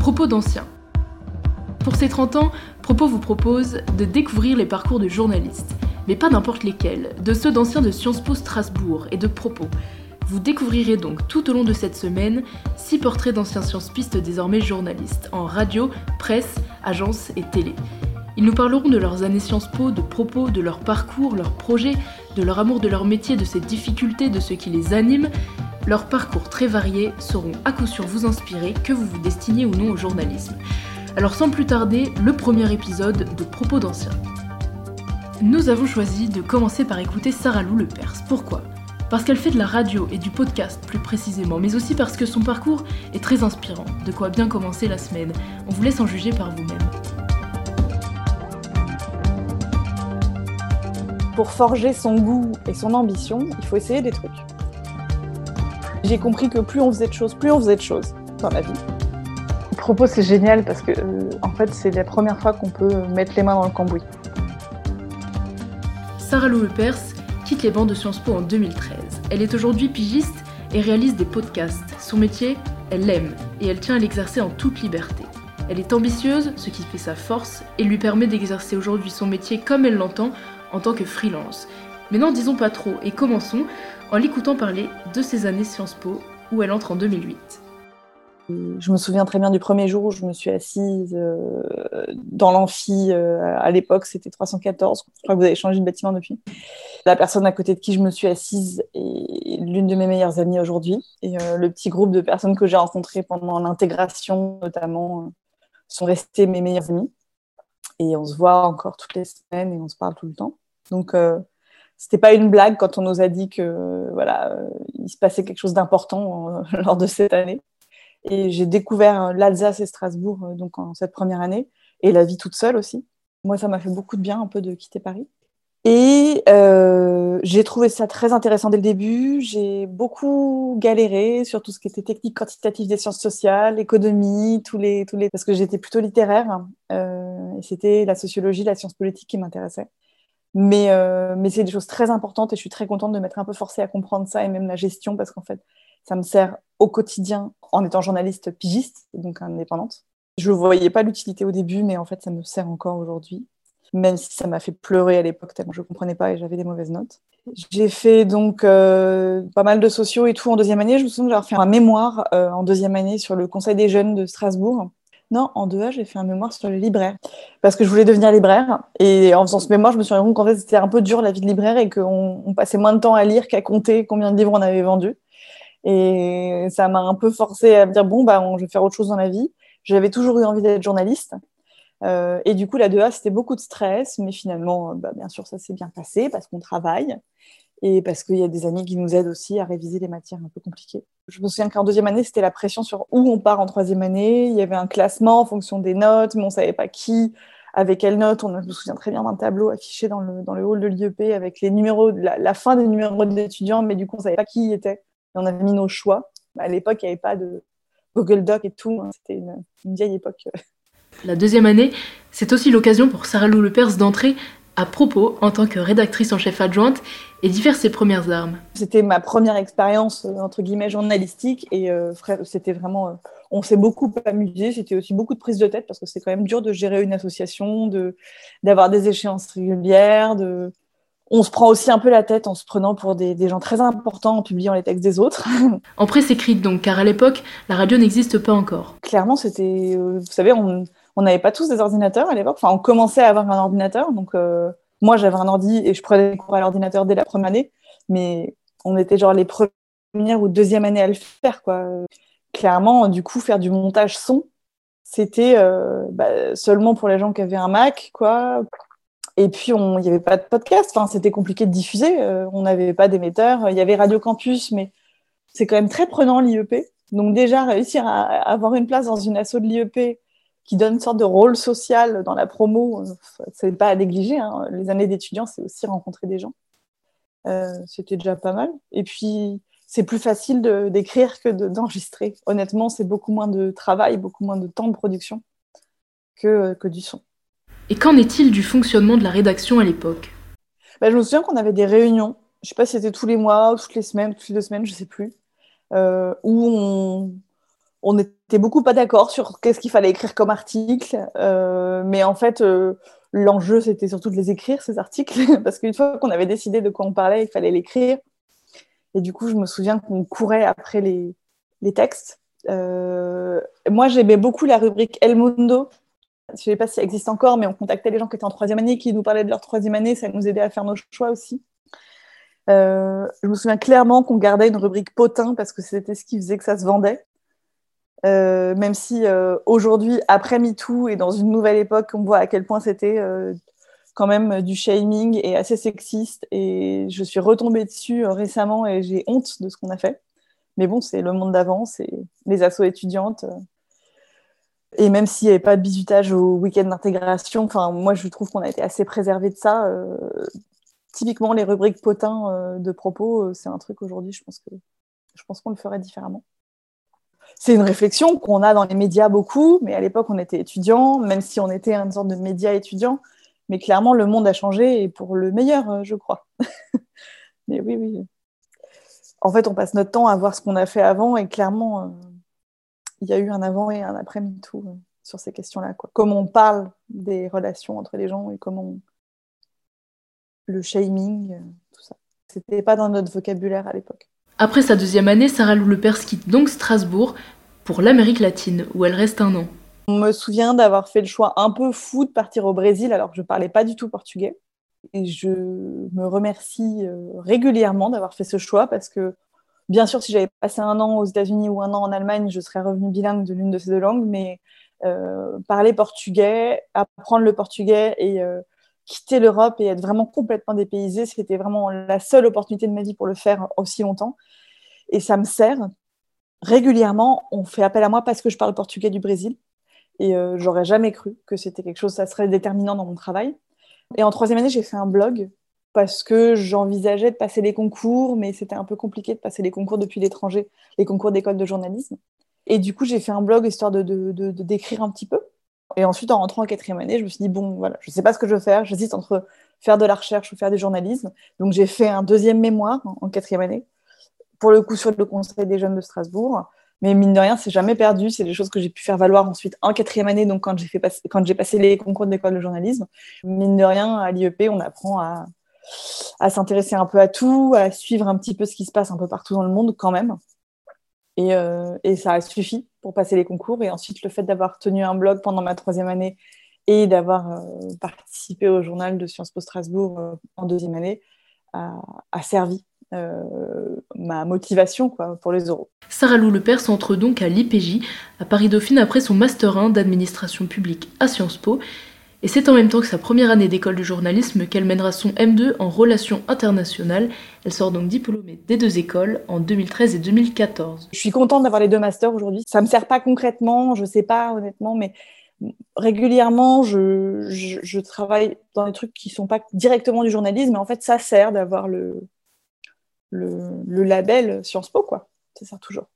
Propos d'anciens. Pour ces 30 ans, Propos vous propose de découvrir les parcours de journalistes, mais pas n'importe lesquels, de ceux d'anciens de Sciences Po Strasbourg et de Propos. Vous découvrirez donc tout au long de cette semaine six portraits d'anciens sciences pistes désormais journalistes, en radio, presse, agence et télé. Ils nous parleront de leurs années Sciences Po, de propos, de leur parcours, leurs projets, de leur amour de leur métier, de ses difficultés, de ce qui les anime. Leurs parcours très variés sauront à coup sûr vous inspirer, que vous vous destiniez ou non au journalisme. Alors sans plus tarder, le premier épisode de Propos d'anciens. Nous avons choisi de commencer par écouter Sarah Lou Le Perse. Pourquoi? Parce qu'elle fait de la radio et du podcast plus précisément, mais aussi parce que son parcours est très inspirant. De quoi bien commencer la semaine. On vous laisse en juger par vous-même. Pour forger son goût et son ambition, il faut essayer des trucs. J'ai compris que plus on faisait de choses, plus on faisait de choses dans la vie. Propos, c'est génial parce que euh, en fait, c'est la première fois qu'on peut mettre les mains dans le cambouis. Sarah Lou Lepers quitte les bancs de Sciences Po en 2013. Elle est aujourd'hui pigiste et réalise des podcasts. Son métier, elle l'aime et elle tient à l'exercer en toute liberté. Elle est ambitieuse, ce qui fait sa force, et lui permet d'exercer aujourd'hui son métier comme elle l'entend en tant que freelance. Mais n'en disons pas trop et commençons en l'écoutant parler de ses années Sciences Po où elle entre en 2008. Je me souviens très bien du premier jour où je me suis assise euh, dans l'amphi. Euh, à l'époque, c'était 314. Je crois que vous avez changé de bâtiment depuis. La personne à côté de qui je me suis assise est l'une de mes meilleures amies aujourd'hui. Et euh, le petit groupe de personnes que j'ai rencontrées pendant l'intégration, notamment, sont restés mes meilleures amies. Et on se voit encore toutes les semaines et on se parle tout le temps. Donc, c'était pas une blague quand on nous a dit que voilà, il se passait quelque chose d'important lors de cette année. Et j'ai découvert euh, l'Alsace et Strasbourg euh, donc en cette première année et la vie toute seule aussi. Moi, ça m'a fait beaucoup de bien un peu de quitter Paris. Et euh, j'ai trouvé ça très intéressant dès le début. J'ai beaucoup galéré sur tout ce qui était technique quantitative des sciences sociales, économie, tous les, tous les... parce que j'étais plutôt littéraire. Euh, et c'était la sociologie, la science politique qui m'intéressait. Mais, euh, mais c'est des choses très importantes et je suis très contente de m'être un peu forcée à comprendre ça et même la gestion parce qu'en fait, ça me sert au quotidien en étant journaliste pigiste, donc indépendante. Je ne voyais pas l'utilité au début, mais en fait, ça me sert encore aujourd'hui, même si ça m'a fait pleurer à l'époque tellement je ne comprenais pas et j'avais des mauvaises notes. J'ai fait donc euh, pas mal de sociaux et tout en deuxième année. Je me souviens d'avoir fait un mémoire euh, en deuxième année sur le Conseil des jeunes de Strasbourg. Non, en 2A, j'ai fait un mémoire sur le libraire parce que je voulais devenir libraire. Et en faisant ce mémoire, je me suis rendu compte qu'en fait, c'était un peu dur la vie de libraire et qu'on passait moins de temps à lire qu'à compter combien de livres on avait vendus. Et ça m'a un peu forcé à me dire bon, bah, je vais faire autre chose dans la vie. J'avais toujours eu envie d'être journaliste. Euh, et du coup, la 2A, c'était beaucoup de stress, mais finalement, euh, bah, bien sûr, ça s'est bien passé parce qu'on travaille et parce qu'il y a des amis qui nous aident aussi à réviser les matières un peu compliquées. Je me souviens qu'en deuxième année, c'était la pression sur où on part en troisième année. Il y avait un classement en fonction des notes, mais on savait pas qui, avec quelles notes. On, je me souviens très bien d'un tableau affiché dans le, dans le hall de l'IEP avec les numéros, la, fin des numéros d'étudiants, mais du coup, on savait pas qui y était on avait mis nos choix. À l'époque, il n'y avait pas de Google Doc et tout. Hein. C'était une, vieille époque. La deuxième année, c'est aussi l'occasion pour Sarah Lou Lepers d'entrer à propos en tant que rédactrice en chef adjointe et d'y faire ses premières armes. C'était ma première expérience euh, entre guillemets journalistique et euh, c'était vraiment euh, on s'est beaucoup amusé, c'était aussi beaucoup de prise de tête parce que c'est quand même dur de gérer une association, de d'avoir des échéances régulières, de on se prend aussi un peu la tête en se prenant pour des, gens très importants en publiant les textes des autres. en presse écrite donc, car à l'époque, la radio n'existe pas encore. Clairement, c'était, euh, vous savez, on n'avait pas tous des ordinateurs à l'époque. Enfin, on commençait à avoir un ordinateur. Donc, moi, j'avais un ordi et je prenais des cours à l'ordinateur dès la première année. Mais on était genre les premières ou deuxième année à le faire, quoi. Clairement, du coup, faire du montage son, c'était euh, bah, seulement pour les gens qui avaient un Mac, quoi. Et puis, il n'y avait pas de podcast. Enfin, c'était compliqué de diffuser. Euh, on n'avait pas d'émetteur. Il y avait Radio Campus, mais c'est quand même très prenant l'IEP. Donc, déjà, réussir à, avoir une place dans une asso de l'IEP qui donne une sorte de rôle social dans la promo, c'est pas à négliger. Hein. Les années d'étudiants, c'est aussi rencontrer des gens. Euh, c'était déjà pas mal. Et puis, c'est plus facile d'écrire que d'enregistrer. Honnêtement, c'est beaucoup moins de travail, beaucoup moins de temps de production que, que du son. Et qu'en est-il du fonctionnement de la rédaction à l'époque? Bah, Je me souviens qu'on avait des réunions, je ne sais pas si c'était tous les mois, toutes les semaines, toutes les deux semaines, je ne sais plus, euh, où on, on était beaucoup pas d'accord sur qu'est-ce qu'il fallait écrire comme article, euh, mais en fait, euh, l'enjeu c'était surtout de les écrire ces articles, parce qu'une fois qu'on avait décidé de quoi on parlait, il fallait l'écrire. Et du coup, je me souviens qu'on courait après les, textes. Euh, moi, j'aimais beaucoup la rubrique El Mundo. Je ne sais pas si ça existe encore, mais on contactait les gens qui étaient en troisième année, qui nous parlaient de leur troisième année. Ça nous aidait à faire nos choix aussi. je me souviens clairement qu'on gardait une rubrique potin parce que c'était ce qui faisait que ça se vendait. Euh, même si euh, aujourd'hui, après MeToo et dans une nouvelle époque, on voit à quel point c'était euh, quand même du shaming et assez sexiste. Et je suis retombée dessus récemment et j'ai honte de ce qu'on a fait. Mais bon, c'est le monde d'avant, c'est les assos étudiantes. Et même s'il n'y avait pas de bisutage au week-end d'intégration, moi, je trouve qu'on a été assez préservé de ça. typiquement, les rubriques potins de propos, c'est un truc aujourd'hui, je pense que je pense qu'on le ferait différemment c'est une réflexion qu'on a dans les médias beaucoup, mais à l'époque, on était étudiants, même si on était une sorte de média étudiant. Mais clairement, le monde a changé et pour le meilleur, euh, je crois. mais oui, oui. En fait, on passe notre temps à voir ce qu'on a fait avant et clairement, euh, il y a eu un avant et un après tout euh, sur ces questions-là. Comment on parle des relations entre les gens et comment le shaming, tout ça. C'était pas dans notre vocabulaire à l'époque. Après sa deuxième année, Sarah Lou Lepers quitte donc Strasbourg pour l'Amérique latine, où elle reste un an. On me souvient d'avoir fait le choix un peu fou de partir au Brésil alors que je ne parlais pas du tout portugais. Et je me remercie euh, régulièrement d'avoir fait ce choix parce que, bien sûr, si j'avais passé un an aux États-Unis ou un an en Allemagne, je serais revenue bilingue de l'une de ces deux langues. Mais euh, parler portugais, apprendre le portugais et euh, quitter l'Europe et être vraiment complètement dépaysée, c'était vraiment la seule opportunité de ma vie pour le faire aussi longtemps. Et ça me sert. Régulièrement, on fait appel à moi parce que je parle portugais du Brésil. Et euh, j'aurais jamais cru que c'était quelque chose, ça serait déterminant dans mon travail. Et en troisième année, j'ai fait un blog parce que j'envisageais de passer les concours, mais c'était un peu compliqué de passer les concours depuis l'étranger, les concours d'école de journalisme. Et du coup, j'ai fait un blog histoire de, de d'écrire un petit peu. Et ensuite, en rentrant en quatrième année, je me suis dit, bon, voilà, je ne sais pas ce que je veux faire. J'hésite entre faire de la recherche ou faire du journalisme. Donc, j'ai fait un deuxième mémoire en, quatrième année, pour le coup sur le Conseil des jeunes de Strasbourg. Mais mine de rien, c'est jamais perdu. C'est des choses que j'ai pu faire valoir ensuite en quatrième année, donc quand j'ai fait quand j'ai passé les concours de l'école de journalisme. Mine de rien, à l'IEP, on apprend à, à s'intéresser un peu à tout, à suivre un petit peu ce qui se passe un peu partout dans le monde quand même. Et, euh, et ça a suffi pour passer les concours. Et ensuite, le fait d'avoir tenu un blog pendant ma troisième année et d'avoir euh, participé au journal de Sciences Po Strasbourg euh, en deuxième année a, servi ma motivation pour les euros. Sarah Lou Lepers entre donc à l'IPJ, à Paris-Dauphine, après son Master 1 d'administration publique à Sciences Po et c'est en même temps que sa première année d'école de journalisme qu'elle mènera son M2 en relations internationales. Elle sort donc diplômée des deux écoles en 2013 et 2014. Je suis contente d'avoir les deux masters aujourd'hui. Ça me sert pas concrètement, je sais pas honnêtement, mais régulièrement, je, travaille dans des trucs qui sont pas directement du journalisme, mais en fait, ça sert d'avoir le, le, le, label Sciences Po, quoi. Ça sert toujours.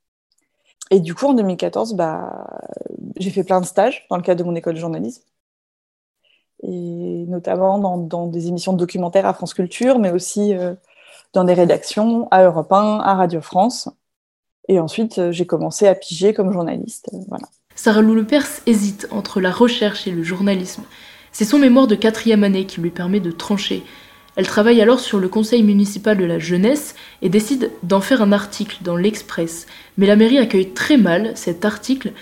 Et du coup, en 2014, bah, j'ai fait plein de stages dans le cadre de mon école de journalisme et notamment dans, des émissions de documentaires à France Culture, mais aussi euh, dans des rédactions à Europe 1, à Radio France. Et ensuite, euh, j'ai commencé à piger comme journaliste. Euh. Sarah Lou Lepers hésite entre la recherche et le journalisme. C'est son mémoire de quatrième année qui lui permet de trancher. Elle travaille alors sur le conseil municipal de la jeunesse et décide d'en faire un article dans l'Express. Mais la mairie accueille très mal cet article,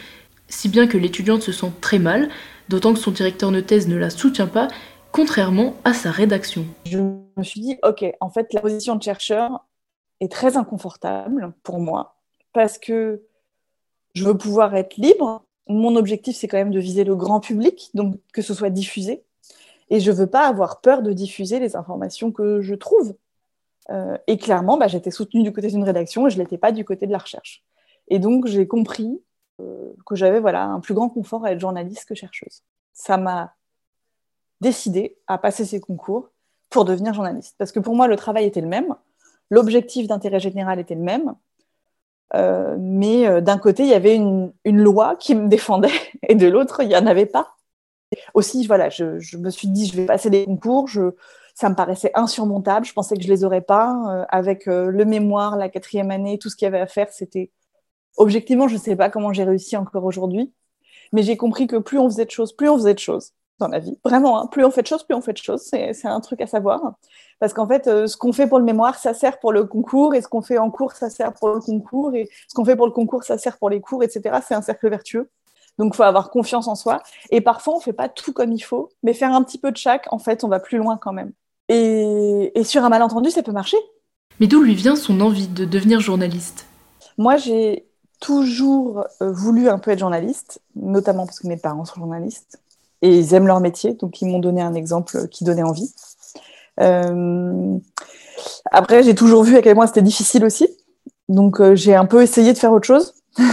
si bien que l'étudiante se sent très mal d'autant que son directeur de thèse ne la soutient pas, contrairement à sa rédaction. Je me suis dit, ok, en fait, la position de chercheur est très inconfortable pour moi, parce que je veux pouvoir être libre. Mon objectif, c'est quand même de viser le grand public, donc que ce soit diffusé. Et je ne veux pas avoir peur de diffuser les informations que je trouve. Euh, et clairement, bah, j'étais soutenue du côté d'une rédaction et je ne l'étais pas du côté de la recherche. Et donc, j'ai compris que j'avais voilà, un plus grand confort à être journaliste que chercheuse. Ça m'a décidé à passer ces concours pour devenir journaliste. Parce que pour moi, le travail était le même, l'objectif d'intérêt général était le même, euh, mais euh, d'un côté, il y avait une, loi qui me défendait, et de l'autre, il n'y en avait pas. Aussi, voilà, je, me suis dit, je vais passer des concours, ça me paraissait insurmontable, je pensais que je les aurais pas. avec le mémoire, la quatrième année, tout ce qu'il y avait à faire, c'était Objectivement, je ne sais pas comment j'ai réussi encore aujourd'hui, mais j'ai compris que plus on faisait de choses, plus on faisait de choses dans la vie. Vraiment, hein. plus on fait de choses, plus on fait de choses. C'est un truc à savoir. Parce qu'en fait, euh, ce qu'on fait pour le mémoire, ça sert pour le concours, et ce qu'on fait en cours, ça sert pour le concours, et ce qu'on fait pour le concours, ça sert pour les cours, etc. C'est un cercle vertueux. Donc, il faut avoir confiance en soi. Et parfois, on ne fait pas tout comme il faut, mais faire un petit peu de chaque, en fait, on va plus loin quand même. Et, et sur un malentendu, ça peut marcher. Mais d'où lui vient son envie de devenir journaliste? Moi, j'ai toujours euh, voulu un peu être journaliste, notamment parce que mes parents sont journalistes et ils aiment leur métier, donc ils m'ont donné un exemple qui donnait envie. Euh, après, j'ai toujours vu à quel point c'était difficile aussi, donc euh, j'ai un peu essayé de faire autre chose.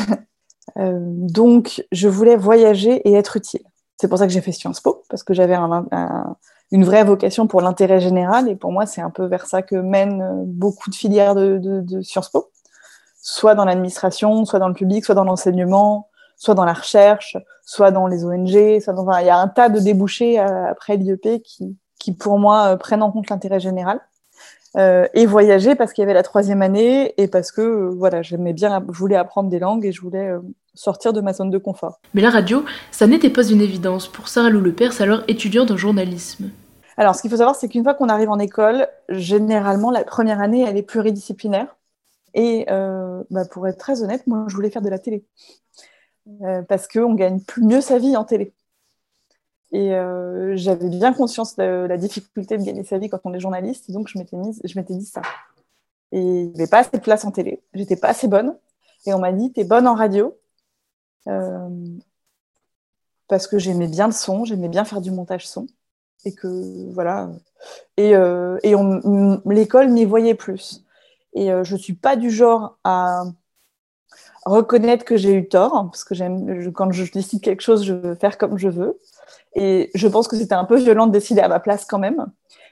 donc, je voulais voyager et être utile. C'est pour ça que j'ai fait Sciences Po, parce que j'avais une vraie vocation pour l'intérêt général, et pour moi, c'est un peu vers ça que mènent beaucoup de filières de, de Sciences Po soit dans l'administration, soit dans le public, soit dans l'enseignement, soit dans la recherche, soit dans les ONG. Soit dans... il y a un tas de débouchés euh, après l'IEP qui, qui, pour moi, euh, prennent en compte l'intérêt général. Euh, et voyager parce qu'il y avait la troisième année et parce que voilà, j'aimais bien, je voulais apprendre des langues et je voulais sortir de ma zone de confort. Mais la radio, ça n'était pas une évidence pour Sarah Lou Lepers, alors étudiante en journalisme. Alors, ce qu'il faut savoir, c'est qu'une fois qu'on arrive en école, généralement, la première année, elle est pluridisciplinaire. Et euh, bah, pour être très honnête, moi, je voulais faire de la télé. Euh, parce qu'on gagne plus, mieux sa vie en télé. Et euh, j'avais bien conscience de la difficulté de gagner sa vie quand on est journaliste, donc je m'étais, mise, je m'étais dit ça. Et il n'y avait pas assez de place en télé, j'étais pas assez bonne. Et on m'a dit, t'es bonne en radio. Parce que j'aimais bien le son, j'aimais bien faire du montage son. Et que, voilà. Et, l'école m'y voyait plus. Et euh, je ne suis pas du genre à reconnaître que j'ai eu tort, hein, parce que quand je décide quelque chose, je veux faire comme je veux. Et je pense que c'était un peu violent de décider à ma place quand même.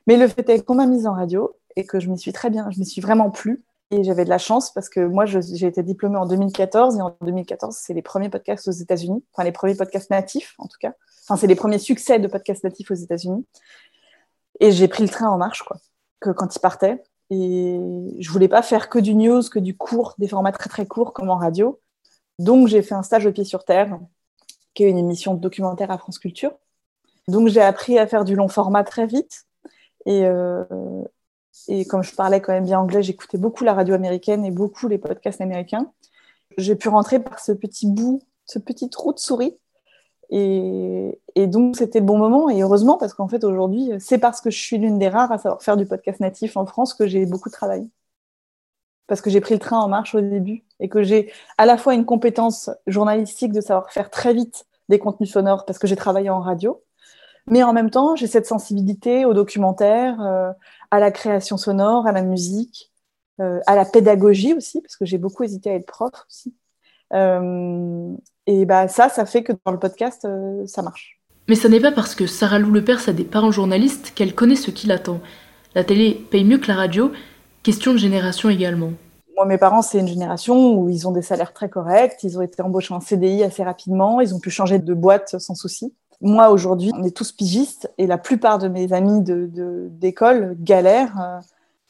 Mais le fait est qu'on m'a mise en radio et que je m'y suis très bien, je m'y suis vraiment plu. Et j'avais de la chance parce que moi, j'ai été diplômée en 2014 et en 2014, c'est les premiers podcasts aux États-Unis, enfin les premiers podcasts natifs en tout cas. Enfin, c'est les premiers succès de podcasts natifs aux États-Unis. Et j'ai pris le train en marche, quoi. Que quand ils partaient, et je voulais pas faire que du news, que du court, des formats très très courts comme en radio. Donc j'ai fait un stage au pied sur terre, qui est une émission de documentaire à France Culture. Donc j'ai appris à faire du long format très vite. Euh, et comme je parlais quand même bien anglais, j'écoutais beaucoup la radio américaine et beaucoup les podcasts américains. J'ai pu rentrer par ce petit bout, ce petit trou de souris et, donc, c'était le bon moment. Et heureusement, parce qu'en fait, aujourd'hui, c'est parce que je suis l'une des rares à savoir faire du podcast natif en France que j'ai beaucoup travaillé. Parce que j'ai pris le train en marche au début et que j'ai à la fois une compétence journalistique de savoir faire très vite des contenus sonores parce que j'ai travaillé en radio, mais en même temps, j'ai cette sensibilité au documentaire, euh, à la création sonore, à la musique, euh, à la pédagogie aussi, parce que j'ai beaucoup hésité à être prof aussi. Euh, et bah, ça, ça fait que dans le podcast, euh, ça marche. Mais ce n'est pas parce que Sarah Lou Lepers a des parents journalistes qu'elle connaît ce qui l'attend. La télé paye mieux que la radio, question de génération également. Moi, mes parents, c'est une génération où ils ont des salaires très corrects, ils ont été embauchés en CDI assez rapidement, ils ont pu changer de boîte sans souci. Moi, aujourd'hui, on est tous pigistes et la plupart de mes amis d'école de, galèrent euh,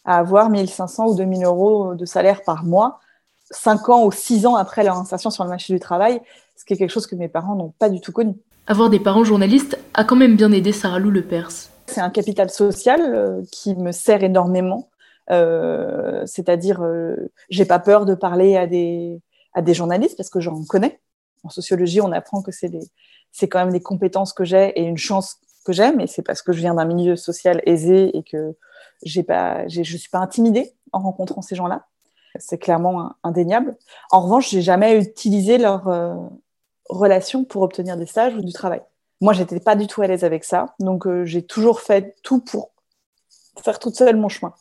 à avoir 1500 ou 2000 euros de salaire par mois, 5 ans ou 6 ans après leur insertion sur le marché du travail ce qui est quelque chose que mes parents n'ont pas du tout connu. Avoir des parents journalistes a quand même bien aidé Sarah Lou Le Perse. C'est un capital social euh, qui me sert énormément. Euh, c'est-à-dire, euh, j'ai pas peur de parler à des, à des journalistes parce que j'en connais. En sociologie, on apprend que c'est, c'est quand même des compétences que j'ai et une chance que j'ai, mais c'est parce que je viens d'un milieu social aisé et que j'ai pas, je suis pas intimidée en rencontrant ces gens-là. C'est clairement indéniable. En revanche, j'ai jamais utilisé leur, relation pour obtenir des stages ou du travail. Moi, j'étais pas du tout à l'aise avec ça, donc euh, j'ai toujours fait tout pour faire toute seule mon chemin.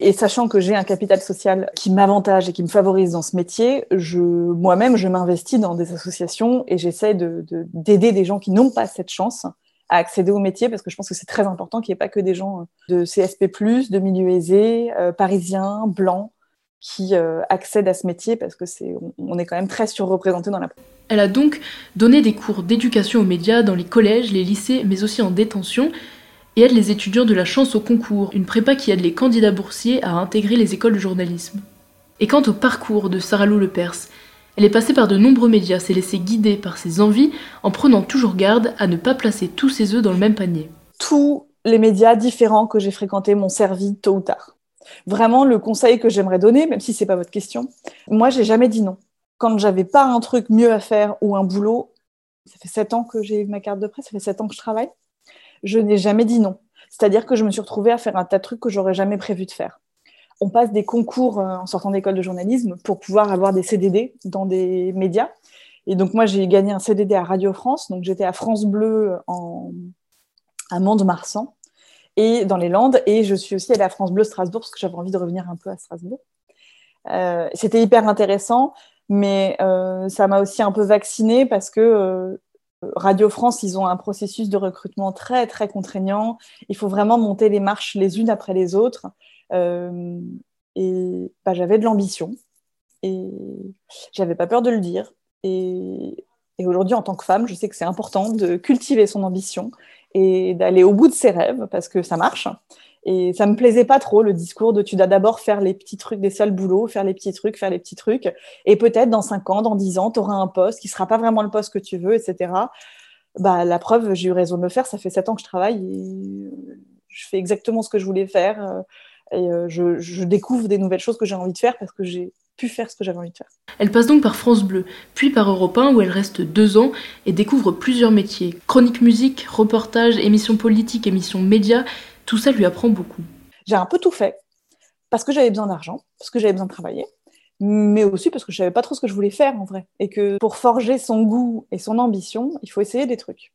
Et sachant que j'ai un capital social qui m'avantage et qui me favorise dans ce métier, je, moi-même, je m'investis dans des associations et j'essaie de, d'aider des gens qui n'ont pas cette chance à accéder au métier parce que je pense que c'est très important qu'il n'y ait pas que des gens de CSP+, de milieu aisé, euh, parisiens, blancs, qui euh, accèdent à ce métier parce que c'est, on est quand même très surreprésenté dans la elle a donc donné des cours d'éducation aux médias dans les collèges, les lycées, mais aussi en détention, et aide les étudiants de la chance au concours, une prépa qui aide les candidats boursiers à intégrer les écoles de journalisme. Et quant au parcours de Sarah Lou Lepers, Elle est passée par de nombreux médias, s'est laissée guider par ses envies, en prenant toujours garde à ne pas placer tous ses œufs dans le même panier. Tous les médias différents que j'ai fréquentés m'ont servi tôt ou tard. Vraiment, le conseil que j'aimerais donner, même si c'est pas votre question, moi, j'ai jamais dit non. Quand j'avais pas un truc mieux à faire ou un boulot, ça fait sept ans que j'ai ma carte de presse, ça fait sept ans que je travaille, je n'ai jamais dit non. C'est-à-dire que je me suis retrouvée à faire un tas de trucs que j'aurais jamais prévu de faire on passe des concours euh, en sortant d'école de journalisme pour pouvoir avoir des CDD dans des médias. Et donc moi, j'ai gagné un CDD à Radio France. Donc j'étais à France Bleu en... à Mont-de-Marsan et dans les Landes. Et je suis aussi allée à France Bleu Strasbourg parce que j'avais envie de revenir un peu à Strasbourg. Euh, c'était hyper intéressant, mais euh, ça m'a aussi un peu vaccinée parce que Radio France, ils ont un processus de recrutement très, très contraignant. Il faut vraiment monter les marches les unes après les autres. Euh, et bah, j'avais de l'ambition et j'avais pas peur de le dire. Et, et aujourd'hui, en tant que femme, je sais que c'est important de cultiver son ambition et d'aller au bout de ses rêves parce que ça marche. Et ça me plaisait pas trop le discours de tu dois d'abord faire les petits trucs des seuls boulots, faire les petits trucs, faire les petits trucs. Et peut-être dans 5 ans, dans 10 ans, tu auras un poste qui sera pas vraiment le poste que tu veux, etc. Bah, la preuve, j'ai eu raison de le faire. Ça fait 7 ans que je travaille et je fais exactement ce que je voulais faire et euh, je, découvre des nouvelles choses que j'ai envie de faire parce que j'ai pu faire ce que j'avais envie de faire. Elle passe donc par France Bleu, puis par Europe 1 où elle reste deux ans et découvre plusieurs métiers. Chronique musique, reportage, émissions politiques, émissions médias, tout ça lui apprend beaucoup. J'ai un peu tout fait parce que j'avais besoin d'argent, parce que j'avais besoin de travailler, mais aussi parce que je savais pas trop ce que je voulais faire en vrai. Et que pour forger son goût et son ambition, il faut essayer des trucs.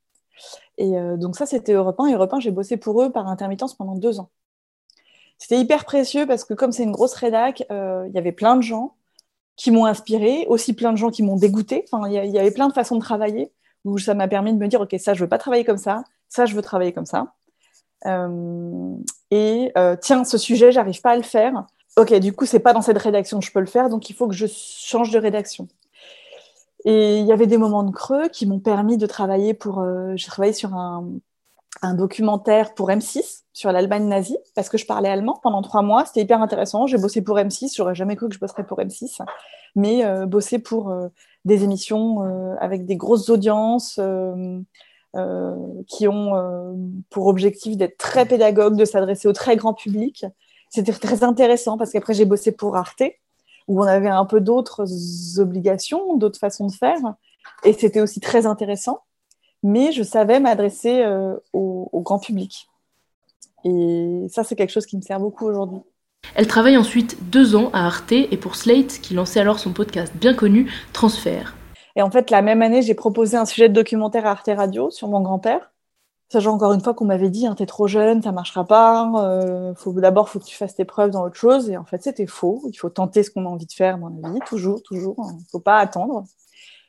Et euh, donc ça, c'était Europe 1. Et Europe 1, j'ai bossé pour eux par intermittence pendant deux ans. C'était hyper précieux parce que comme c'est une grosse rédac, euh, il y avait plein de gens qui m'ont inspiré, aussi plein de gens qui m'ont dégoûté. Enfin, il y, avait plein de façons de travailler où ça m'a permis de me dire, OK, ça, je veux pas travailler comme ça, ça, je veux travailler comme ça. Euh, et euh, tiens, ce sujet, j'arrive pas à le faire. OK, du coup, c'est pas dans cette rédaction que je peux le faire, donc il faut que je change de rédaction. Et il y avait des moments de creux qui m'ont permis de travailler pour. j'ai travaillé sur un, un documentaire pour M6 sur l'Allemagne nazie parce que je parlais allemand pendant trois mois. C'était hyper intéressant. J'ai bossé pour M6. J'aurais jamais cru que je bosserais pour M6, mais euh, bosser pour euh, des émissions euh, avec des grosses audiences qui ont pour objectif d'être très pédagogues, de s'adresser au très grand public. C'était très intéressant parce qu'après j'ai bossé pour Arte où on avait un peu d'autres obligations, d'autres façons de faire, et c'était aussi très intéressant mais je savais m'adresser euh, au, grand public. Et ça, c'est quelque chose qui me sert beaucoup aujourd'hui. Elle travaille ensuite deux ans à Arte et pour Slate, qui lançait alors son podcast bien connu, Transfert. Et en fait, la même année, j'ai proposé un sujet de documentaire à Arte Radio sur mon grand-père. Sachant encore une fois qu'on m'avait dit, hein, t'es trop jeune, ça marchera pas, euh, faut, d'abord, faut que tu fasses tes preuves dans autre chose. Et en fait, c'était faux. Il faut tenter ce qu'on a envie de faire dans la vie, toujours, toujours. Il ne faut pas attendre.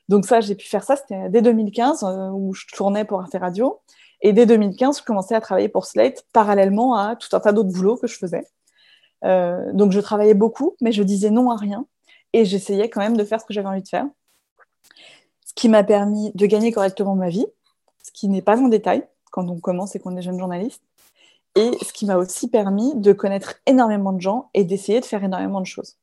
Donc ça, j'ai pu faire ça, c'était dès 2015 euh, où je tournais pour Arte Radio. Et dès 2015, je commençais à travailler pour Slate parallèlement à tout un tas d'autres boulots que je faisais. Euh, donc je travaillais beaucoup, mais je disais non à rien. Et j'essayais quand même de faire ce que j'avais envie de faire. Ce qui m'a permis de gagner correctement ma vie, ce qui n'est pas en détail quand on commence et qu'on est jeune journaliste. Et ce qui m'a aussi permis de connaître énormément de gens et d'essayer de faire énormément de choses.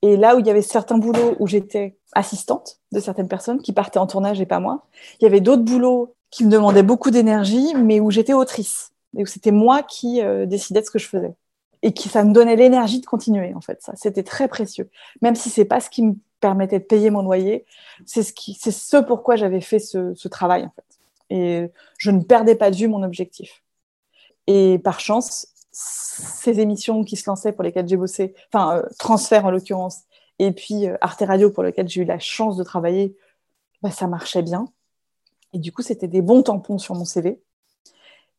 Et là où il y avait certains boulots où j'étais assistante de certaines personnes qui partaient en tournage et pas moi, il y avait d'autres boulots qui me demandaient beaucoup d'énergie, mais où j'étais autrice. Et où c'était moi qui euh, décidais de ce que je faisais. Et qui ça me donnait l'énergie de continuer, en fait. Ça, c'était très précieux. Même si c'est pas ce qui me permettait de payer mon loyer, c'est ce, qui, c'est ce pourquoi j'avais fait ce, ce travail, en fait. Et je ne perdais pas de vue mon objectif. Et par chance, ces émissions qui se lançaient pour lesquelles j'ai bossé, enfin, euh, Transfert en l'occurrence, et puis euh, Arte Radio pour lequel j'ai eu la chance de travailler, bah, ça marchait bien. Et du coup, c'était des bons tampons sur mon CV.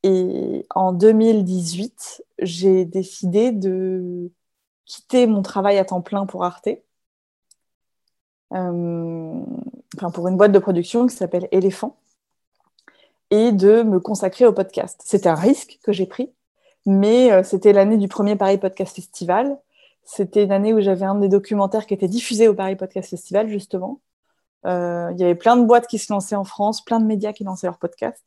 Et en 2018, j'ai décidé de quitter mon travail à temps plein pour Arte, euh, pour une boîte de production qui s'appelle Éléphant, et de me consacrer au podcast. C'était un risque que j'ai pris mais euh, c'était l'année du premier Paris Podcast Festival. C'était une année où j'avais un des documentaires qui était diffusé au Paris Podcast Festival, justement. Euh, il y avait plein de boîtes qui se lançaient en France, plein de médias qui lançaient leurs podcasts.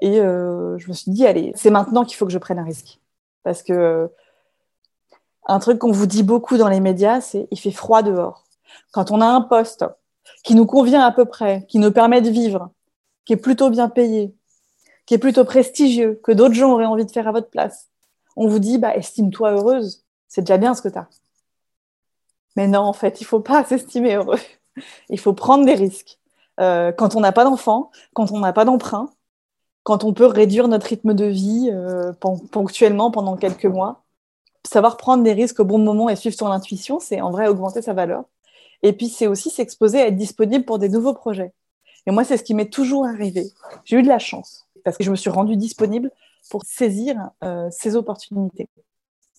Et euh, je me suis dit, allez, c'est maintenant qu'il faut que je prenne un risque. Parce que un truc qu'on vous dit beaucoup dans les médias, c'est il fait froid dehors. quand on a un poste qui nous convient à peu près, qui nous permet de vivre, qui est plutôt bien payé, qui est plutôt prestigieux, que d'autres gens auraient envie de faire à votre place, on vous dit, bah, estime-toi heureuse, c'est déjà bien ce que tu as. Mais non, en fait, il faut pas s'estimer heureux. Il faut prendre des risques. Euh, quand on n'a pas d'enfant, quand on n'a pas d'emprunt, quand on peut réduire notre rythme de vie euh, ponctuellement pendant quelques mois, savoir prendre des risques au bon moment et suivre son intuition, c'est en vrai augmenter sa valeur. Et puis, c'est aussi s'exposer à être disponible pour des nouveaux projets. Et moi, c'est ce qui m'est toujours arrivé. J'ai eu de la chance parce que je me suis rendue disponible pour saisir euh, ces opportunités.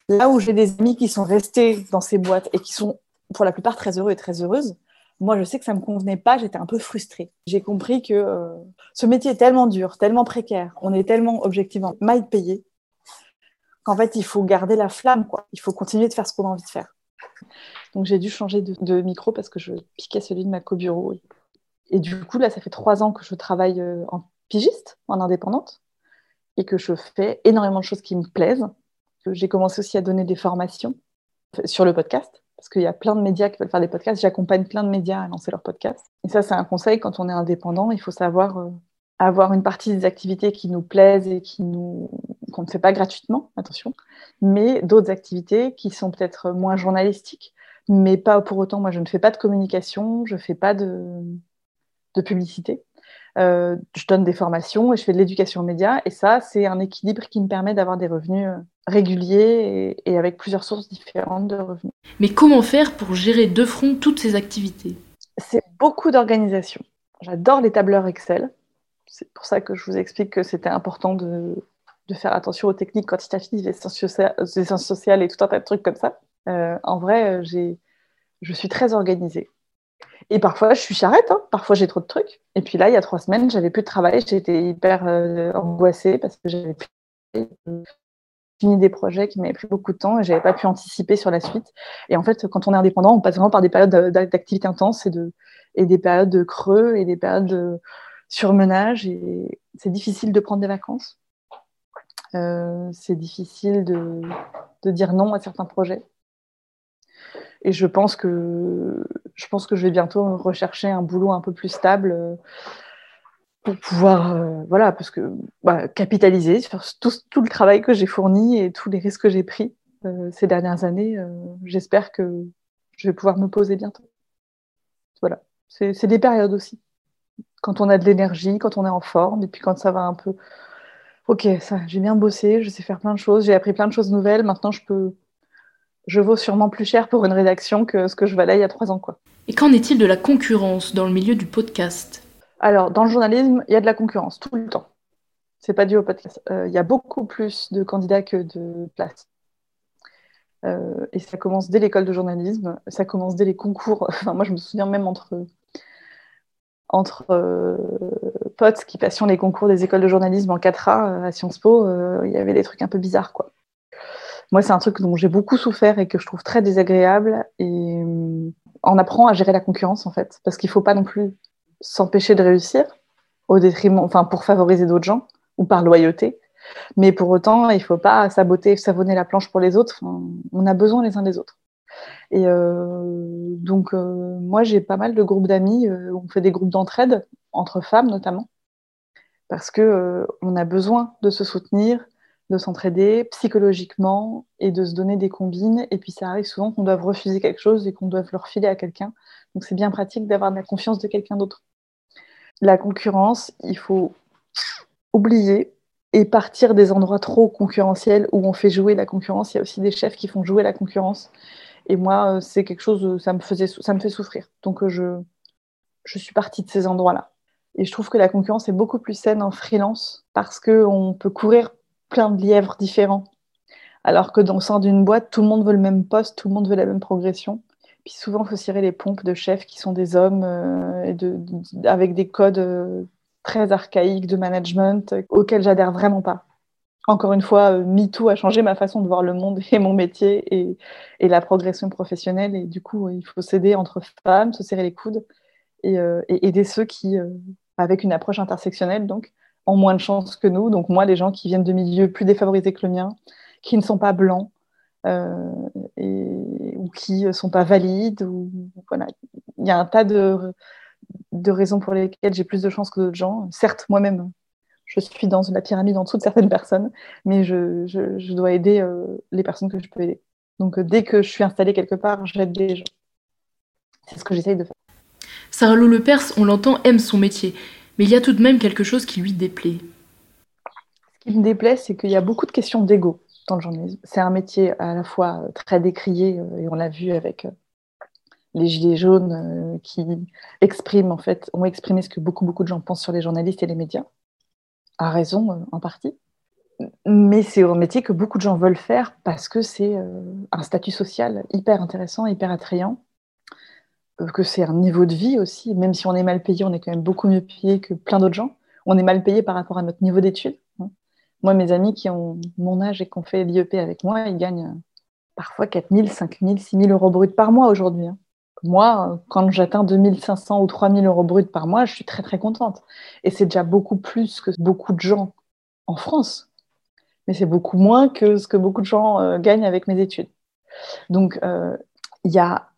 Là où j'ai des amis qui sont restés dans ces boîtes et qui sont pour la plupart très heureux et très heureuses, moi je sais que ça ne me convenait pas, j'étais un peu frustrée. J'ai compris que euh, ce métier est tellement dur, tellement précaire, on est tellement objectivement mal payé qu'en fait il faut garder la flamme, il faut continuer de faire ce qu'on a envie de faire. Donc j'ai dû changer de, micro parce que je piquais celui de ma co-bureau. Et du coup, là, ça fait trois ans que je travaille euh, en pigiste, en indépendante et que je fais énormément de choses qui me plaisent. J'ai commencé aussi à donner des formations sur le podcast, parce qu'il y a plein de médias qui veulent faire des podcasts. J'accompagne plein de médias à lancer leurs podcasts. Et ça, c'est un conseil quand on est indépendant. Il faut savoir euh, avoir une partie des activités qui nous plaisent et qui nous qu'on ne fait pas gratuitement, attention, mais d'autres activités qui sont peut-être moins journalistiques, mais pas pour autant. Moi, je ne fais pas de communication, je ne fais pas de, de publicité. Euh, je donne des formations et je fais de l'éducation aux médias. Et ça, c'est un équilibre qui me permet d'avoir des revenus euh, réguliers et, avec plusieurs sources différentes de revenus. Mais comment faire pour gérer de front toutes ces activités? C'est beaucoup d'organisation. J'adore les tableurs Excel. C'est pour ça que je vous explique que c'était important de, faire attention aux techniques quantitatives, les sciences, sociales et tout un tas de trucs comme ça. Euh, en vrai, je suis très organisée. Et parfois, je suis charrette, hein. parfois j'ai trop de trucs. Et puis là, il y a trois semaines, j'avais plus de travail, j'étais hyper euh, angoissée parce que j'avais fini des projets qui m'avaient pris beaucoup de temps et j'avais pas pu anticiper sur la suite. Et en fait, quand on est indépendant, on passe vraiment par des périodes d'activité intense et, de, et des périodes de creux et des périodes de surmenage. Et c'est difficile de prendre des vacances. Euh, c'est difficile de dire non à certains projets. Et je pense que je pense que je vais bientôt rechercher un boulot un peu plus stable euh, pour pouvoir, euh, voilà, parce que bah, capitaliser sur tout, tout, le travail que j'ai fourni et tous les risques que j'ai pris euh, ces dernières années. J'espère que je vais pouvoir me poser bientôt. Voilà, c'est des périodes aussi. Quand on a de l'énergie, quand on est en forme, et puis quand ça va un peu. Ok, ça, j'ai bien bossé, je sais faire plein de choses, j'ai appris plein de choses nouvelles. Maintenant, je peux je vaux sûrement plus cher pour une rédaction que ce que je valais il y a trois ans. Quoi. Et qu'en est-il de la concurrence dans le milieu du podcast? Alors, dans le journalisme, il y a de la concurrence tout le temps. C'est pas dû au podcast. Euh, il y a beaucoup plus de candidats que de places. Euh, et ça commence dès l'école de journalisme, ça commence dès les concours. Enfin, moi, je me souviens même entre, entre euh, potes qui passions les concours des écoles de journalisme en 4A à Sciences Po, il y avait des trucs un peu bizarres, quoi. Moi, c'est un truc dont j'ai beaucoup souffert et que je trouve très désagréable. Et euh, on apprend à gérer la concurrence, en fait, parce qu'il ne faut pas non plus s'empêcher de réussir au détriment, enfin, pour favoriser d'autres gens ou par loyauté. Mais pour autant, il ne faut pas saboter, savonner la planche pour les autres. on a besoin les uns des autres. Et euh, donc, euh, moi, j'ai pas mal de groupes d'amis. on fait des groupes d'entraide entre femmes, notamment, parce que on a besoin de se soutenir, de s'entraider psychologiquement et de se donner des combines. Et puis ça arrive souvent qu'on doive refuser quelque chose et qu'on doive le refiler à quelqu'un. Donc c'est bien pratique d'avoir de la confiance de quelqu'un d'autre. La concurrence, il faut oublier et partir des endroits trop concurrentiels où on fait jouer la concurrence. Il y a aussi des chefs qui font jouer la concurrence. Et moi, euh, c'est quelque chose, ça me, faisait, ça me fait souffrir. Donc euh, je, je suis partie de ces endroits-là. Et je trouve que la concurrence est beaucoup plus saine en freelance parce qu'on peut courir plein de lièvres différents. Alors que dans le sein d'une boîte, tout le monde veut le même poste, tout le monde veut la même progression. Puis souvent, il faut cirer les pompes de chefs qui sont des hommes euh, avec des codes euh, très archaïques de management euh, auxquels j'adhère vraiment pas. Encore une fois, MeToo a changé ma façon de voir le monde et mon métier et, et la progression professionnelle. Et du coup, il faut s'aider entre femmes, se serrer les coudes et, et aider ceux qui, avec une approche intersectionnelle, donc, ont moins de chance que nous. Donc moi, les gens qui viennent de milieux plus défavorisés que le mien, qui ne sont pas blancs, euh, et, ou qui ne sont pas valides. Voilà. Il y a un tas de, de raisons pour lesquelles j'ai plus de chance que d'autres gens. Certes, moi-même, je suis dans la pyramide en dessous de certaines personnes, mais je, je, dois aider euh, les personnes que je peux aider. Donc, euh, dès que je suis installée quelque part, j'aide les gens. C'est ce que j'essaye de faire. Sarah Lou Le Perse, on l'entend, aime son métier, mais il y a tout de même quelque chose qui lui déplaît. Ce qui me déplaît, c'est qu'il y a beaucoup de questions d'ego dans le journalisme. C'est un métier à la fois très décrié, euh, et on l'a vu avec les gilets jaunes qui expriment, en fait, ont exprimé ce que beaucoup, beaucoup de gens pensent sur les journalistes et les médias a raison euh, en partie. Mais c'est un métier que beaucoup de gens veulent faire parce que c'est euh, un statut social hyper intéressant, hyper attrayant, euh, que c'est un niveau de vie aussi. Même si on est mal payé, on est quand même beaucoup mieux payé que plein d'autres gens. On est mal payé par rapport à notre niveau d'études. Hein. Moi, mes amis qui ont mon âge et qui ont fait l'IEP avec moi, ils gagnent parfois 4 000, 5 000, 6 000 euros bruts par mois aujourd'hui. Hein. Moi, quand j'atteins 2500 ou 3000 euros bruts par mois, je suis très très contente. Et c'est déjà beaucoup plus que beaucoup de gens en France. Mais c'est beaucoup moins que ce que beaucoup de gens euh, gagnent avec mes études. Donc, euh, il y a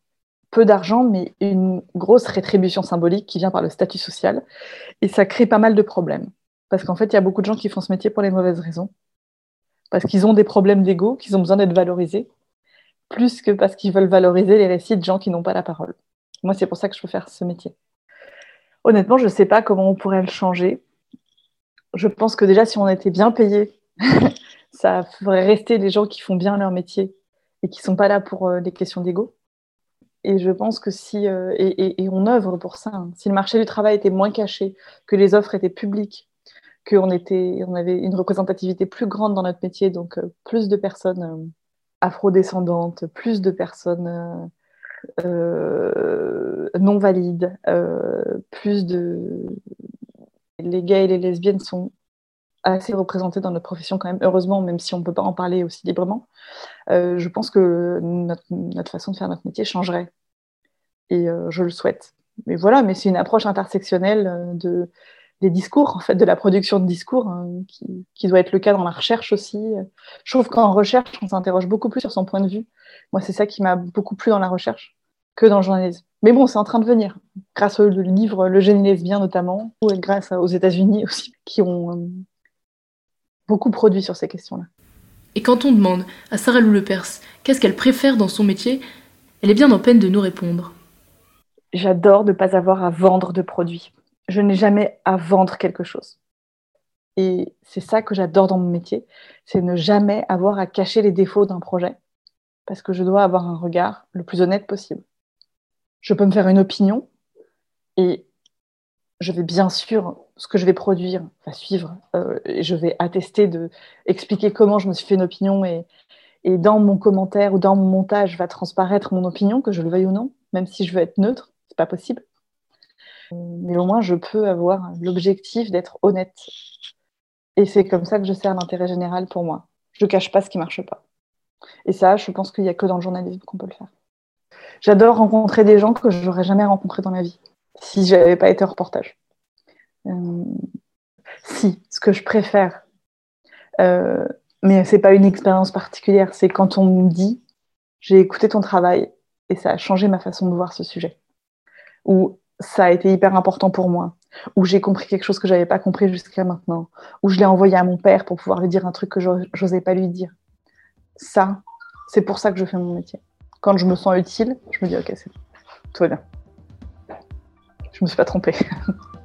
peu d'argent, mais une grosse rétribution symbolique qui vient par le statut social. Et ça crée pas mal de problèmes. Parce qu'en fait, il y a beaucoup de gens qui font ce métier pour les mauvaises raisons. Parce qu'ils ont des problèmes d'ego, qu'ils ont besoin d'être valorisés plus que parce qu'ils veulent valoriser les récits de gens qui n'ont pas la parole. Moi, c'est pour ça que je veux faire ce métier. Honnêtement, je ne sais pas comment on pourrait le changer. Je pense que déjà, si on était bien payé, ça ferait rester les gens qui font bien leur métier et qui ne sont pas là pour euh, des questions d'ego. Et je pense que si, euh, et, on œuvre pour ça, hein. si le marché du travail était moins caché, que les offres étaient publiques, qu'on on avait une représentativité plus grande dans notre métier, donc euh, plus de personnes afrodescendantes, plus de personnes euh, euh, non valides, euh, plus de... Les gays et les lesbiennes sont assez représentés dans notre profession quand même, heureusement, même si on ne peut pas en parler aussi librement. je pense que notre, façon de faire notre métier changerait. Et je le souhaite. Mais voilà, mais c'est une approche intersectionnelle de, des discours, en fait, de la production de discours, hein, qui, doit être le cas dans la recherche aussi. Je trouve qu'en recherche, on s'interroge beaucoup plus sur son point de vue. Moi, c'est ça qui m'a beaucoup plu dans la recherche que dans le journalisme. Mais bon, c'est en train de venir, grâce au livre Le génie lesbien notamment, ou grâce aux États-Unis aussi, qui ont euh, beaucoup produit sur ces questions-là. Et quand on demande à Sarah Lou Lepers qu'est-ce qu'elle préfère dans son métier, elle est bien en peine de nous répondre. J'adore ne pas avoir à vendre de produits je n'ai jamais à vendre quelque chose. Et c'est ça que j'adore dans mon métier, c'est ne jamais avoir à cacher les défauts d'un projet, parce que je dois avoir un regard le plus honnête possible. Je peux me faire une opinion et je vais bien sûr, ce que je vais produire va suivre, euh, je vais attester de expliquer comment je me suis fait une opinion et, et dans mon commentaire ou dans mon montage va transparaître mon opinion, que je le veuille ou non, même si je veux être neutre, c'est pas possible mais au moins je peux avoir l'objectif d'être honnête. Et c'est comme ça que je sers l'intérêt général pour moi. Je ne cache pas ce qui ne marche pas. Et ça, je pense qu'il n'y a que dans le journalisme qu'on peut le faire. J'adore rencontrer des gens que je n'aurais jamais rencontrés dans ma vie, si je n'avais pas été reportage. Euh, si, ce que je préfère, euh, mais ce n'est pas une expérience particulière, c'est quand on me dit j'ai écouté ton travail et ça a changé ma façon de voir ce sujet. Ou ça a été hyper important pour moi, où j'ai compris quelque chose que j'avais pas compris jusqu'à maintenant, où je l'ai envoyé à mon père pour pouvoir lui dire un truc que j'osais pas lui dire. Ça, c'est pour ça que je fais mon métier. Quand je me sens utile, je me dis ok, c'est tout va bien. Je me suis pas trompée.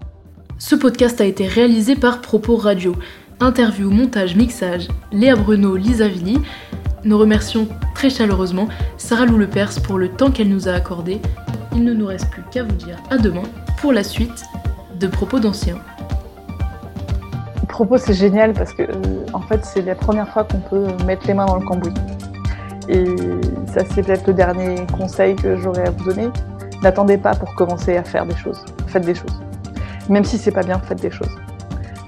Ce podcast a été réalisé par Propos Radio. Interview, montage, mixage, Léa Bruno, Lisa Villy. Nous remercions très chaleureusement Sarah Lou Lepers pour le temps qu'elle nous a accordé il ne nous reste plus qu'à vous dire à demain pour la suite de Propos d'anciens. Propos, c'est génial parce que, euh, en fait, c'est la première fois qu'on peut mettre les mains dans le cambouis. Et ça, c'est peut-être le dernier conseil que j'aurais à vous donner. N'attendez pas pour commencer à faire des choses. Faites des choses. Même si c'est pas bien, faites des choses.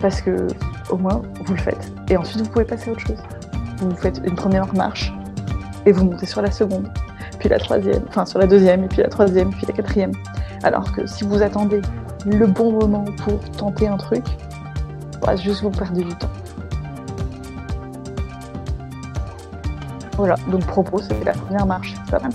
Parce que, au moins, vous le faites. Et ensuite, vous pouvez passer à autre chose. Vous faites une première marche et vous montez sur la seconde puis la troisième, enfin sur la deuxième, et puis la troisième, puis la quatrième. Alors que si vous attendez le bon moment pour tenter un truc, bah, juste vous perdez du temps. Voilà, donc propos, c'est la première marche, c'est pas mal.